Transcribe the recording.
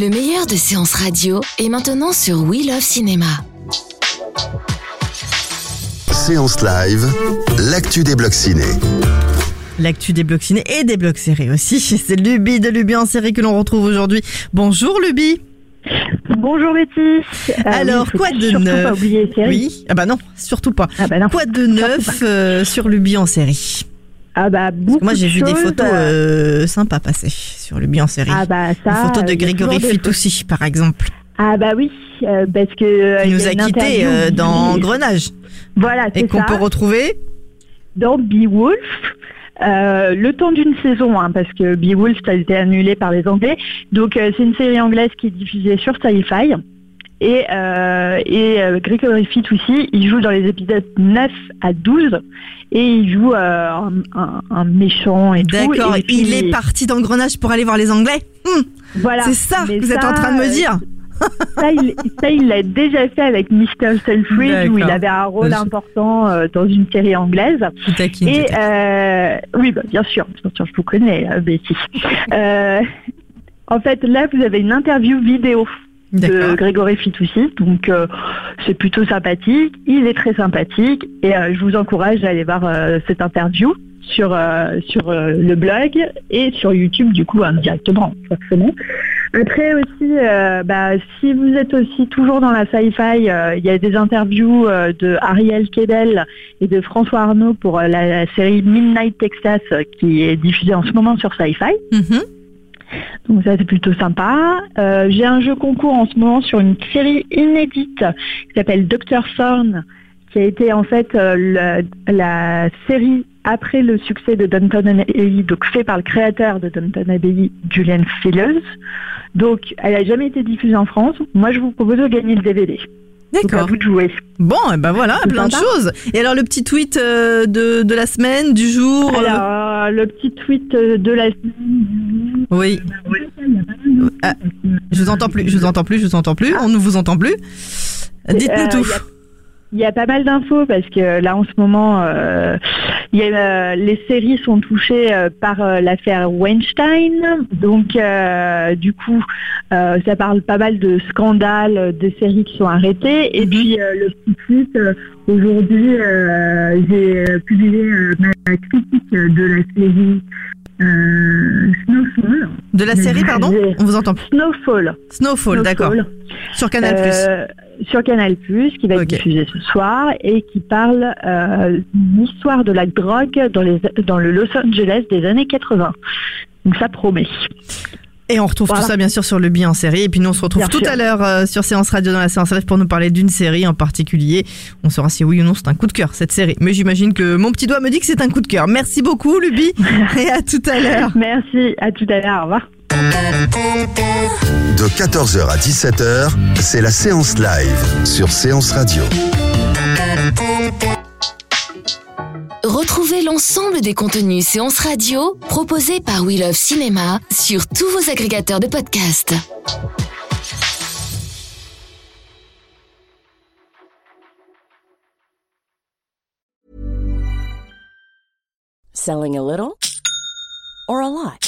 Le meilleur de séances radio est maintenant sur We Love Cinéma. Séance live, l'actu des blocs ciné. L'actu des blocs ciné et des blocs séries aussi. C'est Luby de Luby en série que l'on retrouve aujourd'hui. Bonjour Luby. Bonjour Betty. Euh, Alors, oui, quoi de surtout neuf pas oublier. Oui. Ah bah non, surtout pas. Ah bah non. Quoi de neuf euh, sur Luby en série? Ah bah beaucoup Moi j'ai vu des photos euh, euh, sympas passer sur Luby en série. Ah bah ça. Une photo de Grégory des Fitoussi par exemple, Ah bah oui, euh, parce que euh, il nous a quittés dans Grenage Voilà, et c'est qu'on ça. peut retrouver. Dans Beowulf. Euh, le temps d'une saison, hein, parce que Beowulf a été annulé par les Anglais. Donc c'est une série anglaise qui est diffusée sur Sci-Fi. Et, euh, et euh, Gregory Fitoussi, il joue dans les épisodes 9 à 12 et il joue euh, un, un- un méchant et tout. D'accord, Et puis, il est parti dans Grenage pour aller voir les Anglais. Hum, Voilà. C'est ça Mais que vous êtes en train de me euh, dire. Ça, il ça, il l'a déjà fait avec Mr. Selfridge, où il avait un rôle Je- important euh, dans une série anglaise. Taquine, Et euh, oui, bah, bien sûr, bien sûr, je vous connais, euh, Betty. Euh, en fait, là, vous avez une interview vidéo de. Grégory Fitoussi, donc euh, c'est plutôt sympathique. Il est très sympathique et euh, je vous encourage à aller voir euh, cette interview sur sur le blog et sur YouTube du coup indirectement forcément. Après aussi, bah, si vous êtes aussi toujours dans la sci-fi, il y a des interviews de Ariel Kedel et de François Arnaud pour la, la série Midnight Texas qui est diffusée en ce moment sur Sci-Fi. Mhm. Donc ça c'est plutôt sympa. Euh, J'ai un jeu concours en ce moment sur une série inédite qui s'appelle Dr Thorne, qui a été en fait euh, la, la série après le succès de Downton Abbey, donc fait par le créateur de Downton Abbey, Julian Fellers. Donc elle n'a jamais été diffusée en France. Moi je vous propose de gagner le DVD. D'accord. vous de jouer. Bon, et ben voilà, plein de choses. Et alors le petit tweet euh, de, de la semaine, du jour. Alors euh, le petit tweet de la Oui. Ah, je vous entends plus, je vous entends plus, je vous entends plus. On ne vous entend plus. Dites-nous Euh, tout. il y a- pas mal d'infos parce que là en ce moment, euh, il y a, euh, les séries sont touchées euh, par euh, l'affaire Weinstein. Donc euh, du coup, euh, ça parle pas mal de scandales, euh, de séries qui sont arrêtées. Et Mhm. puis euh, le petit tweet, euh, aujourd'hui, euh, j'ai euh, publié euh, ma critique de la série euh. De la série, pardon j'ai- On vous entend plus. Snowfall. Snowfall, d'accord. Sur Canal+. Euh, sur Canal+, qui va être diffusé ce soir et qui parle euh, d'une histoire de la drogue dans, les, dans le Los Angeles des années 80. Donc ça promet. Et on retrouve Voilà. tout ça bien sûr sur le en série. Et puis nous on se retrouve Bien tout sûr. à l'heure euh, sur Séance Radio dans la séance live pour nous parler d'une série en particulier. On saura si oui ou non c'est un coup de cœur cette série. Mais j'imagine que mon petit doigt me dit que c'est un coup de cœur. Merci beaucoup Luby et à tout à l'heure. Merci, à tout à l'heure, au revoir. De 14h à 17h, c'est la séance live sur Séance Radio. Retrouvez l'ensemble des contenus séances radio proposés par We Love Cinéma sur tous vos agrégateurs de podcasts. Selling a little or a lot?